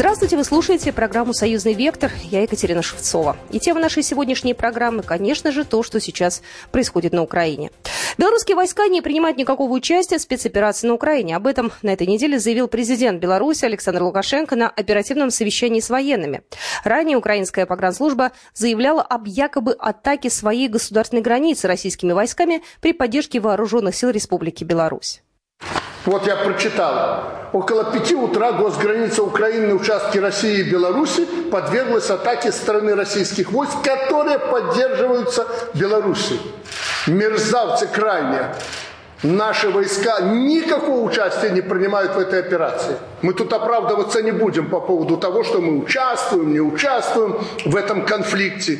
Здравствуйте, вы слушаете программу «Союзный вектор». Я Екатерина Шевцова. И тема нашей сегодняшней программы, конечно же, то, что сейчас происходит на Украине. Белорусские войска не принимают никакого участия в спецоперации на Украине. Об этом на этой неделе заявил президент Беларуси Александр Лукашенко на оперативном совещании с военными. Ранее украинская погранслужба заявляла об якобы атаке своей государственной границы российскими войсками при поддержке вооруженных сил Республики Беларусь. Вот я прочитал. Около пяти утра госграница Украины на участке России и Беларуси подверглась атаке стороны российских войск, которые поддерживаются Беларусью. Мерзавцы крайне. Наши войска никакого участия не принимают в этой операции. Мы тут оправдываться не будем по поводу того, что мы участвуем, не участвуем в этом конфликте.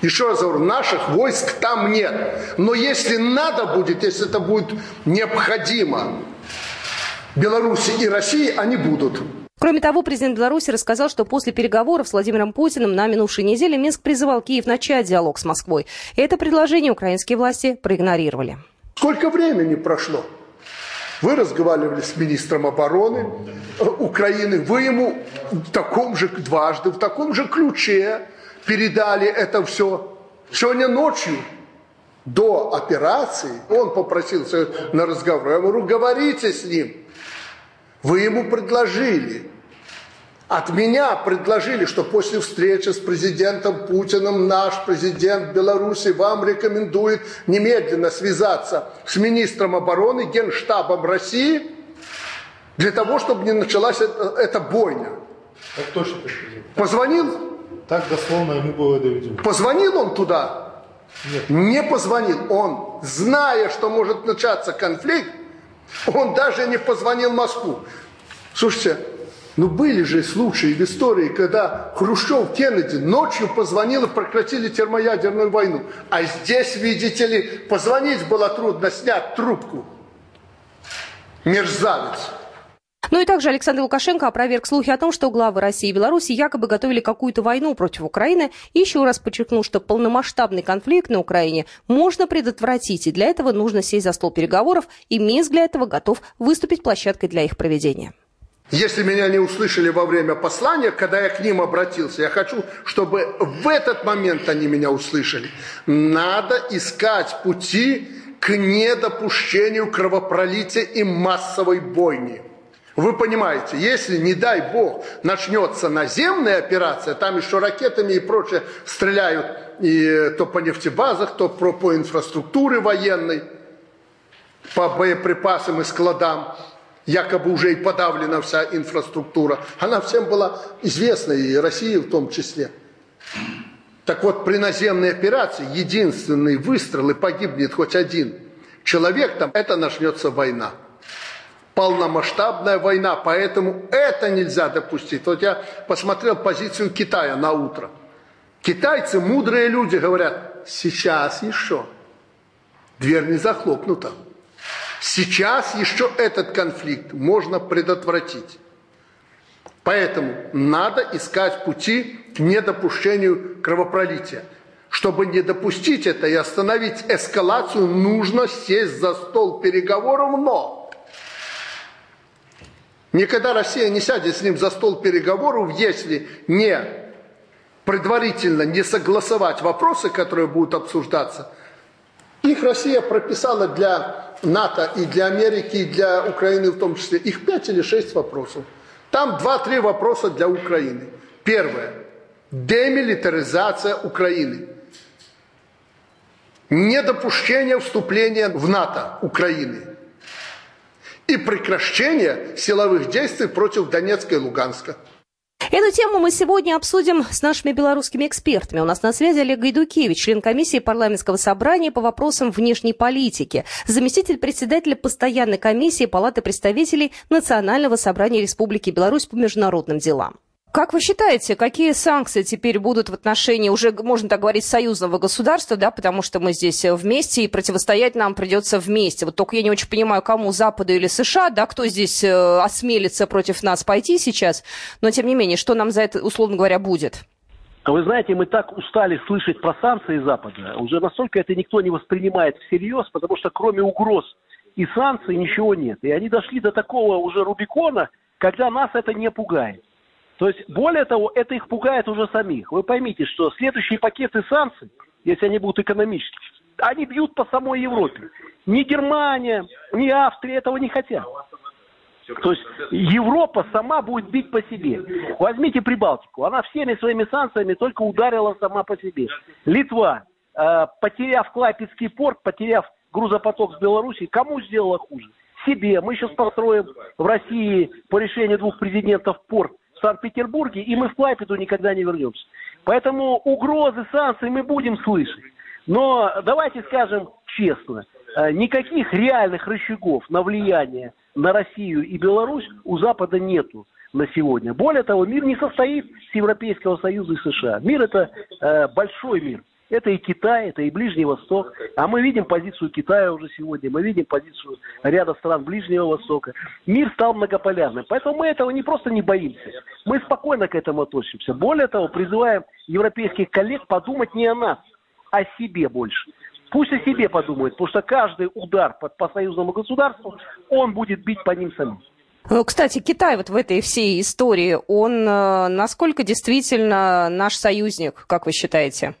Еще раз говорю, наших войск там нет. Но если надо будет, если это будет необходимо, Беларуси и России, они будут. Кроме того, президент Беларуси рассказал, что после переговоров с Владимиром Путиным на минувшей неделе Минск призывал Киев начать диалог с Москвой. И это предложение украинские власти проигнорировали. Сколько времени прошло? Вы разговаривали с министром обороны э, Украины, вы ему в таком же дважды, в таком же ключе передали это все. Сегодня ночью до операции он попросился на разговор. Я говорю, говорите с ним. Вы ему предложили. От меня предложили, что после встречи с президентом Путиным наш президент Беларуси вам рекомендует немедленно связаться с министром обороны, генштабом России, для того, чтобы не началась эта, эта бойня. Так точно, президент. Позвонил? Так дословно ему было доведено. Позвонил он туда? Нет. Не позвонил. Он, зная, что может начаться конфликт, он даже не позвонил в Москву. Слушайте, ну были же случаи в истории, когда Хрущев, Кеннеди ночью позвонил и прекратили термоядерную войну. А здесь, видите ли, позвонить было трудно, снять трубку. Мерзавец. Ну и также Александр Лукашенко опроверг слухи о том, что главы России и Беларуси якобы готовили какую-то войну против Украины. И еще раз подчеркнул, что полномасштабный конфликт на Украине можно предотвратить, и для этого нужно сесть за стол переговоров, и Минск для этого готов выступить площадкой для их проведения. Если меня не услышали во время послания, когда я к ним обратился, я хочу, чтобы в этот момент они меня услышали. Надо искать пути к недопущению кровопролития и массовой бойни. Вы понимаете, если, не дай бог, начнется наземная операция, там еще ракетами и прочее стреляют и то по нефтебазах, то по, по инфраструктуре военной, по боеприпасам и складам, якобы уже и подавлена вся инфраструктура. Она всем была известна, и России в том числе. Так вот, при наземной операции единственный выстрел и погибнет хоть один человек, там это начнется война. Полномасштабная война, поэтому это нельзя допустить. Вот я посмотрел позицию Китая на утро. Китайцы, мудрые люди, говорят, сейчас еще. Дверь не захлопнута. Сейчас еще этот конфликт можно предотвратить. Поэтому надо искать пути к недопущению кровопролития. Чтобы не допустить это и остановить эскалацию, нужно сесть за стол переговоров, но никогда Россия не сядет с ним за стол переговоров, если не предварительно не согласовать вопросы, которые будут обсуждаться. Их Россия прописала для НАТО и для Америки, и для Украины в том числе, их пять или шесть вопросов. Там два-три вопроса для Украины. Первое. Демилитаризация Украины. Недопущение вступления в НАТО Украины. И прекращение силовых действий против Донецка и Луганска. Эту тему мы сегодня обсудим с нашими белорусскими экспертами. У нас на связи Олег Гайдукевич, член комиссии парламентского собрания по вопросам внешней политики, заместитель председателя постоянной комиссии Палаты представителей Национального собрания Республики Беларусь по международным делам. Как вы считаете, какие санкции теперь будут в отношении, уже можно так говорить, союзного государства, да, потому что мы здесь вместе, и противостоять нам придется вместе. Вот только я не очень понимаю, кому, Западу или США, да, кто здесь э, осмелится против нас пойти сейчас, но тем не менее, что нам за это, условно говоря, будет? Вы знаете, мы так устали слышать про санкции Запада, уже настолько это никто не воспринимает всерьез, потому что кроме угроз и санкций ничего нет. И они дошли до такого уже Рубикона, когда нас это не пугает. То есть, более того, это их пугает уже самих. Вы поймите, что следующие пакеты санкций, если они будут экономические, они бьют по самой Европе. Ни Германия, ни Австрия этого не хотят. То есть Европа сама будет бить по себе. Возьмите Прибалтику. Она всеми своими санкциями только ударила сама по себе. Литва, э, потеряв Клайпецкий порт, потеряв грузопоток с Белоруссии, кому сделала хуже? Себе. Мы сейчас построим в России по решению двух президентов порт Санкт-Петербурге, и мы в Клайпеду никогда не вернемся. Поэтому угрозы санкций мы будем слышать. Но давайте скажем честно, э, никаких реальных рычагов на влияние на Россию и Беларусь у Запада нету на сегодня. Более того, мир не состоит с Европейского Союза и США. Мир это э, большой мир. Это и Китай, это и Ближний Восток. А мы видим позицию Китая уже сегодня, мы видим позицию ряда стран Ближнего Востока. Мир стал многополярным. Поэтому мы этого не просто не боимся. Мы спокойно к этому относимся. Более того, призываем европейских коллег подумать не о нас, а о себе больше. Пусть о себе подумают, потому что каждый удар по, по союзному государству, он будет бить по ним самим. Ну, кстати, Китай вот в этой всей истории, он э, насколько действительно наш союзник, как вы считаете?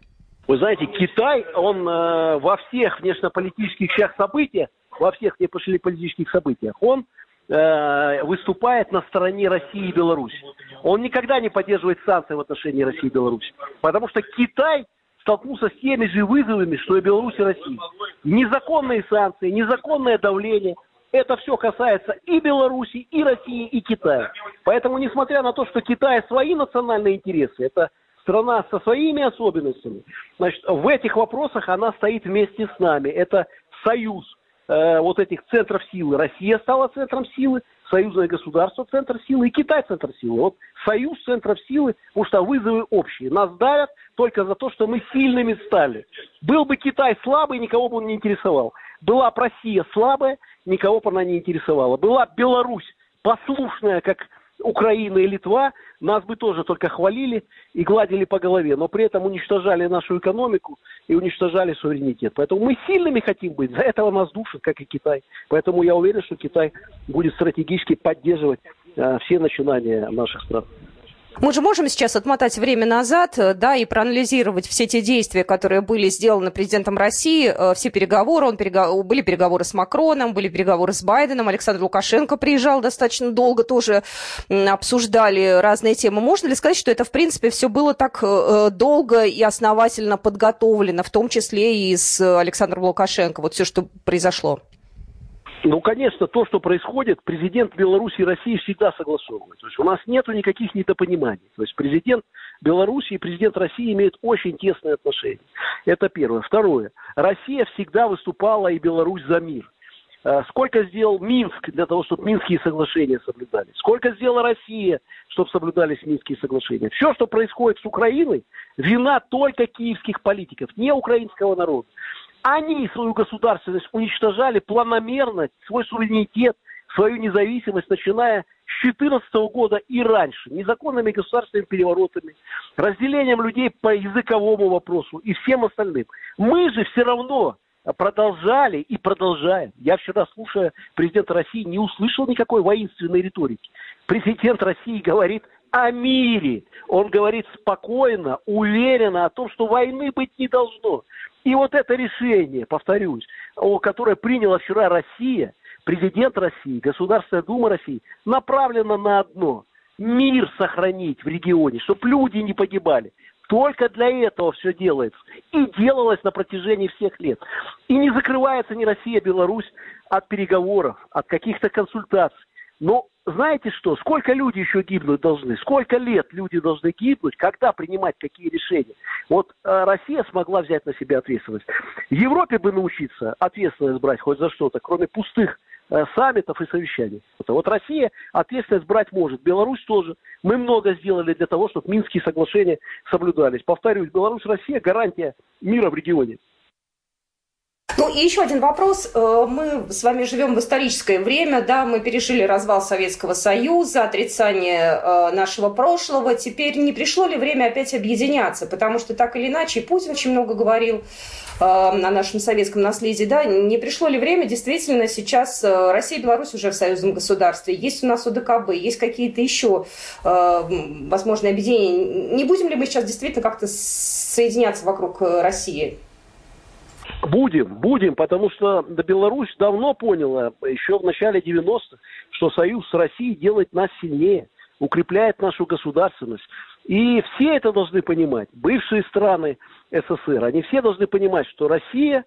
Вы знаете, Китай, он э, во всех внешнеполитических сейчас событиях, во всех внешнеполитических событиях, он э, выступает на стороне России и Беларуси. Он никогда не поддерживает санкции в отношении России и Беларуси. Потому что Китай столкнулся с теми же вызовами, что и Беларусь и Россия. Незаконные санкции, незаконное давление. Это все касается и Беларуси, и России, и Китая. Поэтому, несмотря на то, что Китай свои национальные интересы, это страна со своими особенностями, значит, в этих вопросах она стоит вместе с нами. Это союз э, вот этих центров силы. Россия стала центром силы, союзное государство центр силы и Китай центр силы. Вот союз центров силы, потому что вызовы общие. Нас давят только за то, что мы сильными стали. Был бы Китай слабый, никого бы он не интересовал. Была бы Россия слабая, никого бы она не интересовала. Была Беларусь послушная, как Украина и Литва, нас бы тоже только хвалили и гладили по голове, но при этом уничтожали нашу экономику и уничтожали суверенитет. Поэтому мы сильными хотим быть, за этого нас душат, как и Китай. Поэтому я уверен, что Китай будет стратегически поддерживать э, все начинания наших стран. Мы же можем сейчас отмотать время назад, э, да, и проанализировать все те действия, которые были сделаны президентом России, э, все переговоры, он перег... были переговоры с Макроном, были переговоры с Байденом, Александр Лукашенко приезжал достаточно долго, тоже обсуждали разные темы. Можно ли сказать, что это, в принципе, все было так э, долго и основательно подготовлено, в том числе и с Александром Лукашенко, вот все, что произошло? Ну, конечно, то, что происходит, президент Беларуси и России всегда согласовывает. То есть у нас нет никаких недопониманий. То есть президент Беларуси и президент России имеют очень тесные отношения. Это первое. Второе. Россия всегда выступала и Беларусь за мир. Э, сколько сделал Минск для того, чтобы Минские соглашения соблюдались? Сколько сделала Россия, чтобы соблюдались Минские соглашения? Все, что происходит с Украиной, вина только киевских политиков, не украинского народа. Они свою государственность уничтожали планомерно, свой суверенитет, свою независимость, начиная с 2014 года и раньше, незаконными государственными переворотами, разделением людей по языковому вопросу и всем остальным. Мы же все равно продолжали и продолжаем. Я вчера, слушая президента России, не услышал никакой воинственной риторики. Президент России говорит о мире. Он говорит спокойно, уверенно о том, что войны быть не должно. И вот это решение, повторюсь, которое приняла вчера Россия, президент России, Государственная Дума России, направлено на одно – мир сохранить в регионе, чтобы люди не погибали. Только для этого все делается. И делалось на протяжении всех лет. И не закрывается ни Россия, Беларусь от переговоров, от каких-то консультаций. Но знаете что, сколько люди еще гибнуть должны, сколько лет люди должны гибнуть, когда принимать какие решения. Вот э, Россия смогла взять на себя ответственность. Европе бы научиться ответственность брать хоть за что-то, кроме пустых э, саммитов и совещаний. Вот Россия ответственность брать может, Беларусь тоже. Мы много сделали для того, чтобы Минские соглашения соблюдались. Повторюсь, Беларусь, Россия – гарантия мира в регионе. Ну и еще один вопрос. Э, мы с вами живем в историческое время, да, мы пережили развал Советского Союза, отрицание э, нашего прошлого. Теперь не пришло ли время опять объединяться? Потому что так или иначе, Путин очень много говорил э, о нашем советском наследии, да, не пришло ли время действительно сейчас Россия и Беларусь уже в союзном государстве, есть у нас ОДКБ, есть какие-то еще возможные объединения. Не будем ли мы сейчас действительно как-то соединяться вокруг России? Будем, будем, потому что Беларусь давно поняла, еще в начале 90-х, что союз с Россией делает нас сильнее, укрепляет нашу государственность. И все это должны понимать, бывшие страны СССР, они все должны понимать, что Россия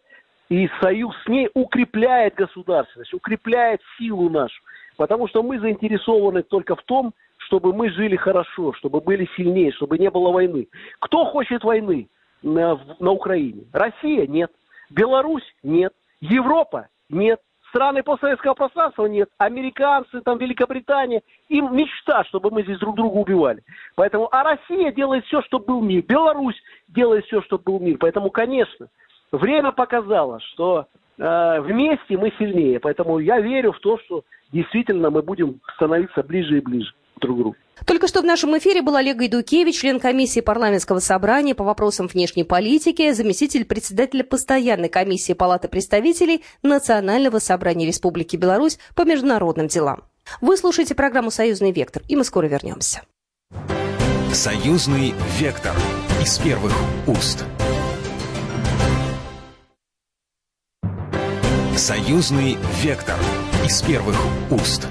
и союз с ней укрепляет государственность, укрепляет силу нашу. Потому что мы заинтересованы только в том, чтобы мы жили хорошо, чтобы были сильнее, чтобы не было войны. Кто хочет войны на, на Украине? Россия? Нет. Беларусь – нет. Европа – нет. Страны постсоветского пространства нет. Американцы, там, Великобритания. Им мечта, чтобы мы здесь друг друга убивали. Поэтому, а Россия делает все, чтобы был мир. Беларусь делает все, чтобы был мир. Поэтому, конечно, время показало, что э, вместе мы сильнее. Поэтому я верю в то, что действительно мы будем становиться ближе и ближе друг другу. Только что в нашем эфире был Олег Гайдукевич, член комиссии парламентского собрания по вопросам внешней политики, заместитель председателя постоянной комиссии Палаты представителей Национального собрания Республики Беларусь по международным делам. Вы слушаете программу «Союзный вектор», и мы скоро вернемся. «Союзный вектор» из первых уст. «Союзный вектор» из первых уст.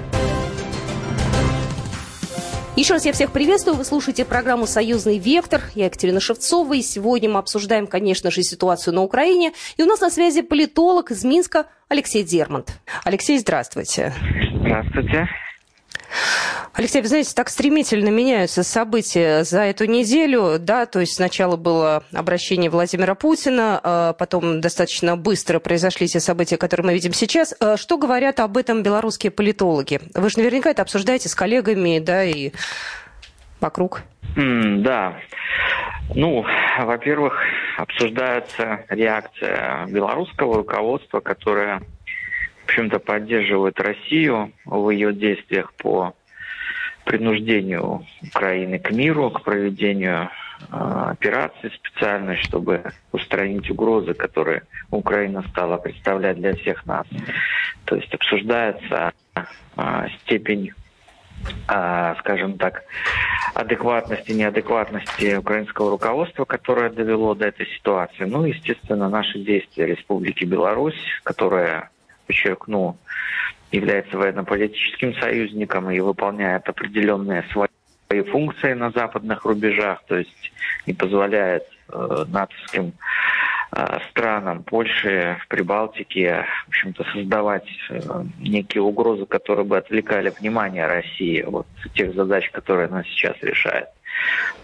Еще раз я всех приветствую. Вы слушаете программу «Союзный вектор». Я Екатерина Шевцова. И сегодня мы обсуждаем, конечно же, ситуацию на Украине. И у нас на связи политолог из Минска Алексей Дермонт. Алексей, здравствуйте. Здравствуйте. Алексей, вы знаете, так стремительно меняются события за эту неделю, да, то есть сначала было обращение Владимира Путина, а потом достаточно быстро произошли те события, которые мы видим сейчас. А что говорят об этом белорусские политологи? Вы же наверняка это обсуждаете с коллегами, да, и вокруг. Mm, да. Ну, во-первых, обсуждается реакция белорусского руководства, которое общем-то, поддерживают Россию в ее действиях по принуждению Украины к миру, к проведению э, операции специальной, чтобы устранить угрозы, которые Украина стала представлять для всех нас. То есть обсуждается э, степень, э, скажем так, адекватности, неадекватности украинского руководства, которое довело до этой ситуации. Ну, естественно, наши действия Республики Беларусь, которая подчеркну, является военно-политическим союзником и выполняет определенные свои функции на западных рубежах, то есть не позволяет э, натовским э, странам Польши, в Прибалтике, в общем-то, создавать э, некие угрозы, которые бы отвлекали внимание России от тех задач, которые она сейчас решает.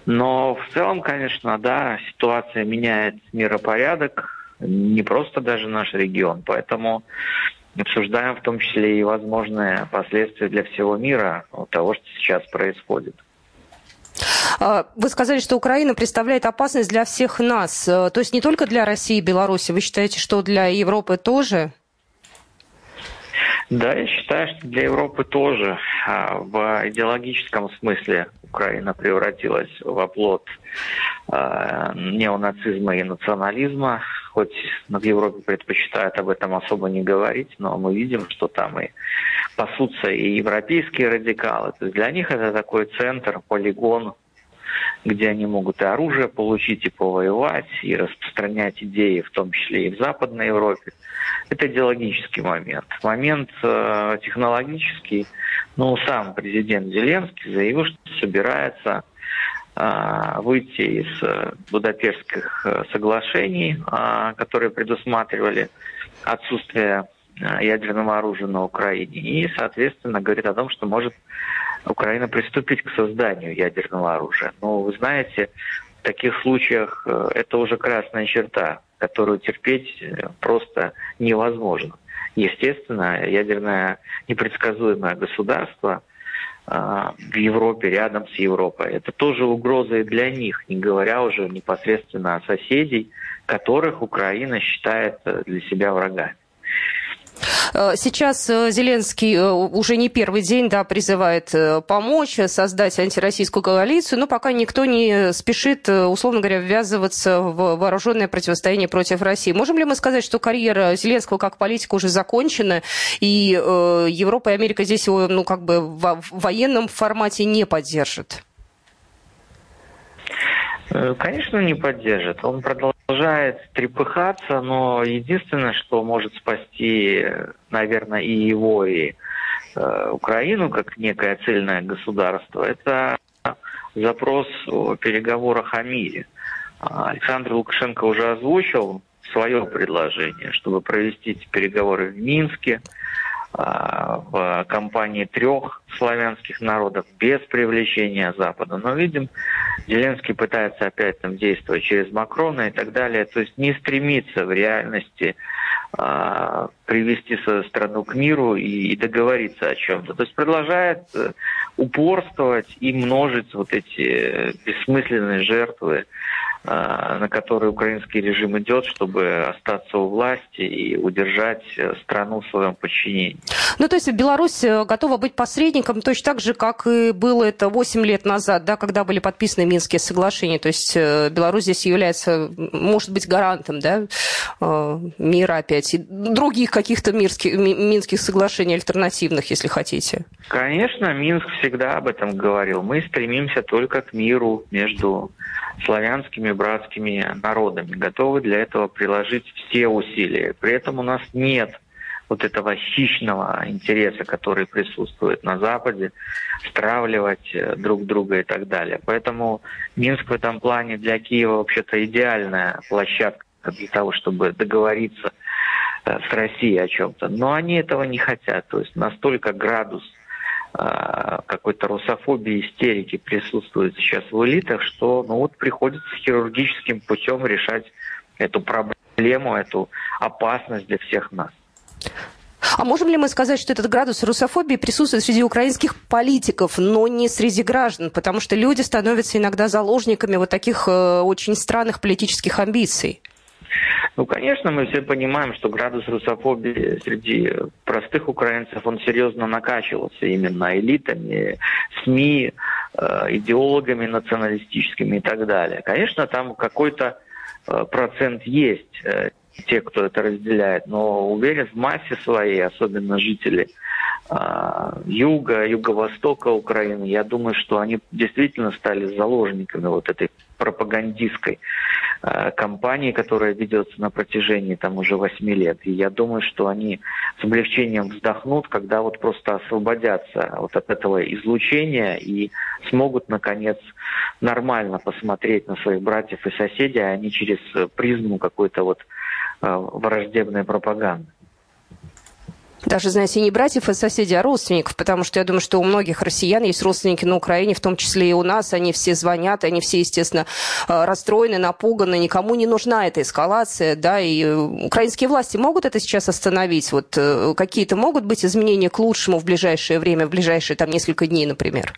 Но в целом, конечно, да, ситуация меняет миропорядок, не просто даже наш регион. Поэтому обсуждаем в том числе и возможные последствия для всего мира того, что сейчас происходит. А, вы сказали, что Украина представляет опасность для всех нас. Э, то есть не только для России и Беларуси. Вы считаете, что для Европы тоже? Да, я считаю, что для Европы тоже. А, в идеологическом смысле Украина превратилась в оплот а, неонацизма и национализма. Хоть в Европе предпочитают об этом особо не говорить, но мы видим, что там и пасутся и европейские радикалы. То есть для них это такой центр, полигон, где они могут и оружие получить, и повоевать, и распространять идеи, в том числе и в Западной Европе. Это идеологический момент. Момент э, технологический. Ну, сам президент Зеленский заявил, что собирается выйти из э, Будапештских э, соглашений, э, которые предусматривали отсутствие э, ядерного оружия на Украине. И, соответственно, говорит о том, что может Украина приступить к созданию ядерного оружия. Но вы знаете, в таких случаях это уже красная черта, которую терпеть просто невозможно. естественно, ядерное непредсказуемое государство а, в Европе, рядом с Европой. Это тоже угроза и для них, не говоря уже непосредственно о соседей, которых Украина считает э, для себя врагами. Э, сейчас э, Зеленский э, уже не первый день да, призывает помочь создать антироссийскую коалицию, но пока никто не спешит, условно говоря, ввязываться в вооруженное противостояние против России. Можем ли мы сказать, что карьера Зеленского как политика уже закончена, и Европа и Америка здесь его ну, как бы в военном формате не поддержат? Э, конечно, не поддержит. Он продолжает трепыхаться, но единственное, что может спасти, наверное, и его, и э, Украину как некое цельное государство, это запрос о переговорах о мире. А Александр Лукашенко уже озвучил свое предложение, чтобы провести эти переговоры в Минске, в компании трех славянских народов без привлечения Запада. Но видим, Зеленский пытается опять там действовать через Макрона и так далее. То есть не стремится в реальности а, привести свою страну к миру и, и договориться о чем-то. То есть продолжает э, упорствовать и множить вот эти бессмысленные жертвы а, на который украинский режим идет, чтобы остаться у власти и удержать э, страну в своем подчинении. Ну, то есть Беларусь э, готова быть посредником точно так же, как и было это 8 лет назад, да, когда были подписаны Минские соглашения. То есть э, Беларусь здесь является, может быть, гарантом да, мира опять и других каких-то мирских, Минских соглашений альтернативных, если хотите. Конечно, Минск всегда об этом говорил. Мы стремимся только к миру между славянскими братскими народами, готовы для этого приложить все усилия. При этом у нас нет вот этого хищного интереса, который присутствует на Западе, стравливать э, друг друга и так далее. Поэтому Минск в этом плане для Киева вообще-то идеальная площадка для того, чтобы договориться э, с Россией о чем-то. Но они этого не хотят. То есть настолько градус какой-то русофобии, истерики присутствует сейчас в элитах, что ну вот приходится хирургическим путем решать эту проблему, эту опасность для всех нас. А можем ли мы сказать, что этот градус русофобии присутствует среди украинских политиков, но не среди граждан? Потому что люди становятся иногда заложниками вот таких э, очень странных политических амбиций. Ну, конечно, мы все понимаем, что градус русофобии среди простых украинцев, он серьезно накачивался именно элитами, СМИ, э, идеологами националистическими и так далее. Конечно, там какой-то э, процент есть э, те, кто это разделяет, но уверен в массе своей, особенно жители юга, юго-востока Украины, я думаю, что они действительно стали заложниками вот этой пропагандистской э, кампании, которая ведется на протяжении там уже восьми лет. И я думаю, что они с облегчением вздохнут, когда вот просто освободятся вот от этого излучения и смогут, наконец, нормально посмотреть на своих братьев и соседей, а не через призму какой-то вот э, враждебной пропаганды даже, знаете, не братьев и соседей, а родственников, потому что я думаю, что у многих россиян есть родственники на Украине, в том числе и у нас, они все звонят, они все, естественно, э, расстроены, напуганы, никому не нужна эта эскалация, да, и э, украинские власти могут это сейчас остановить, вот э, какие-то могут быть изменения к лучшему в ближайшее время, в ближайшие там несколько дней, например?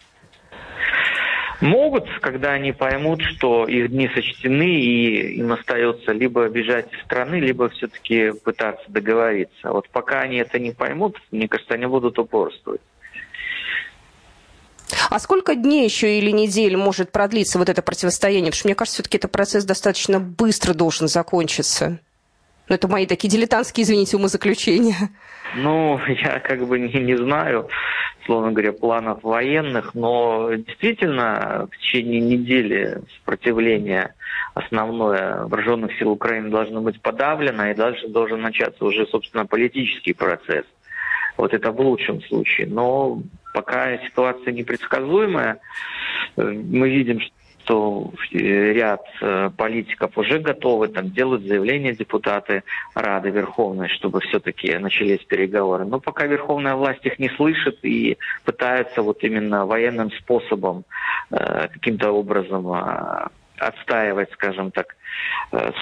Могут, когда они поймут, что их дни сочтены, и им остается либо бежать из страны, либо все-таки пытаться договориться. Вот пока они это не поймут, мне кажется, они будут упорствовать. А сколько дней еще или недель может продлиться вот это противостояние? Потому что мне кажется, все-таки этот процесс достаточно быстро должен закончиться. Ну, это мои такие дилетантские, извините, умозаключения. Ну, я как бы не, не знаю, словно говоря, планов военных, но действительно в течение недели сопротивление основное вооруженных сил Украины должно быть подавлено, и дальше должен начаться уже, собственно, политический процесс. Вот это в лучшем случае. Но пока ситуация непредсказуемая, э, мы видим, что что ряд э, политиков уже готовы, там делают заявления депутаты Рады Верховной, чтобы все-таки начались переговоры. Но пока Верховная власть их не слышит и пытается вот именно военным способом э, каким-то образом э, отстаивать, скажем так,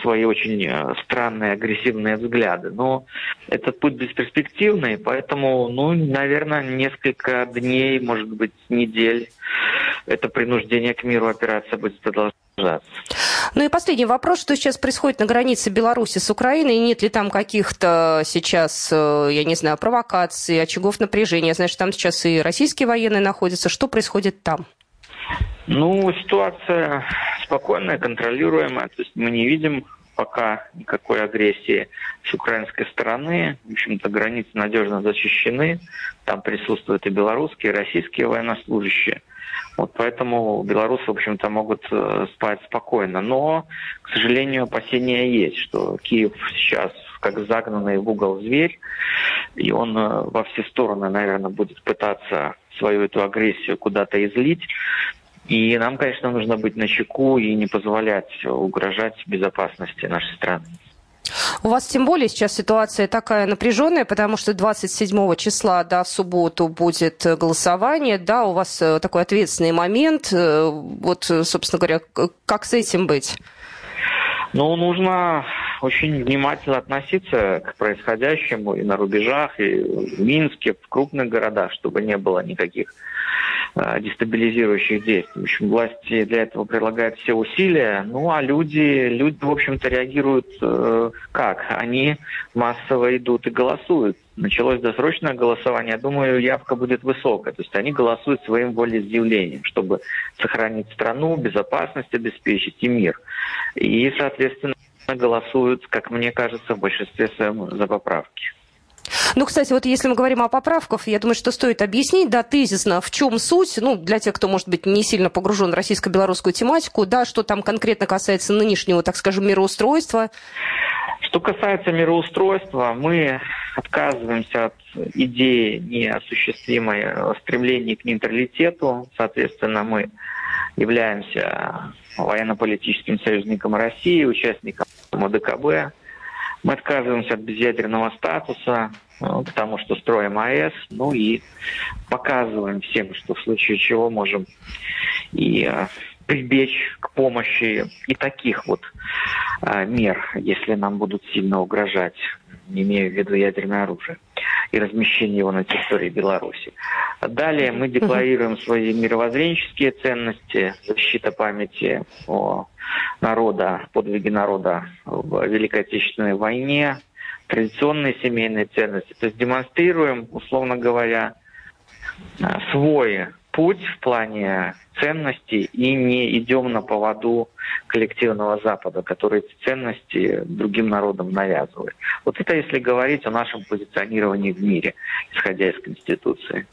свои очень странные агрессивные взгляды. Но этот путь бесперспективный, поэтому, ну, наверное, несколько дней, может быть, недель это принуждение к миру операция будет продолжаться. Ну и последний вопрос, что сейчас происходит на границе Беларуси с Украиной, нет ли там каких-то сейчас, э, я не знаю, провокаций, очагов напряжения, я знаю, что там сейчас и российские военные находятся, что происходит там? Ну, ситуация спокойная, контролируемая. То есть мы не видим пока никакой агрессии с украинской стороны. В общем-то, границы надежно защищены. Там присутствуют и белорусские, и российские военнослужащие. Вот поэтому белорусы, в общем-то, могут э, спать спокойно. Но, к сожалению, опасения есть, что Киев сейчас как загнанный в угол зверь, и он э, во все стороны, наверное, будет пытаться свою эту агрессию куда-то излить. И нам, конечно, нужно быть на чеку и не позволять угрожать безопасности нашей страны. У вас тем более сейчас ситуация такая напряженная, потому что 27 числа, да, в субботу будет голосование, да, у вас э, такой ответственный момент. Э, вот, собственно говоря, как с этим быть? Ну, нужно очень внимательно относиться к происходящему и на рубежах, и в Минске, в крупных городах, чтобы не было никаких Э, дестабилизирующих действий. В общем, власти для этого прилагают все усилия, ну а люди, люди в общем-то, реагируют э, как? Они массово идут и голосуют. Началось досрочное голосование, я думаю, явка будет высокая. То есть они голосуют своим волеизъявлением, чтобы сохранить страну, безопасность обеспечить и мир. И, соответственно, голосуют, как мне кажется, в большинстве своем за поправки. Ну, кстати, вот если мы говорим о поправках, я думаю, что стоит объяснить, да, тезисно, в чем суть, ну, для тех, кто, может быть, не сильно погружен в российско-белорусскую тематику, да, что там конкретно касается нынешнего, так скажем, мироустройства. Что касается мироустройства, мы отказываемся от идеи неосуществимой стремления к нейтралитету. Соответственно, мы являемся военно-политическим союзником России, участником ОДКБ. Мы отказываемся от безъядерного статуса, э, потому что строим АЭС, ну и показываем всем, что в случае чего можем и э, прибечь к помощи и таких вот э, мер, если нам будут сильно угрожать, не имея в виду ядерное оружие и размещение его на территории Беларуси. Далее мы декларируем свои мировоззренческие ценности, защита памяти о народа, подвиги народа в Великой Отечественной войне, традиционные семейные ценности. То есть демонстрируем, условно говоря, свой путь в плане ценностей и не идем на поводу коллективного Запада, который эти ценности другим народам навязывает. Вот это если говорить о нашем позиционировании в мире, исходя из Конституции.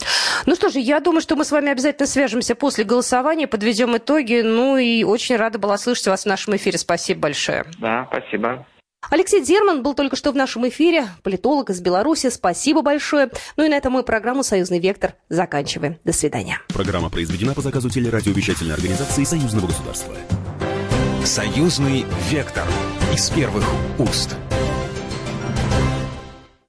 Ну что же, я думаю, что мы с вами обязательно свяжемся после голосования, подведем итоги. Ну и очень рада была слышать вас в нашем эфире. Спасибо большое. Да, спасибо. Алексей Дерман был только что в нашем эфире, политолог из Беларуси. Спасибо большое. Ну и на этом мы программу «Союзный вектор» заканчиваем. До свидания. Программа произведена по заказу телерадиовещательной организации Союзного государства. «Союзный вектор» из первых уст.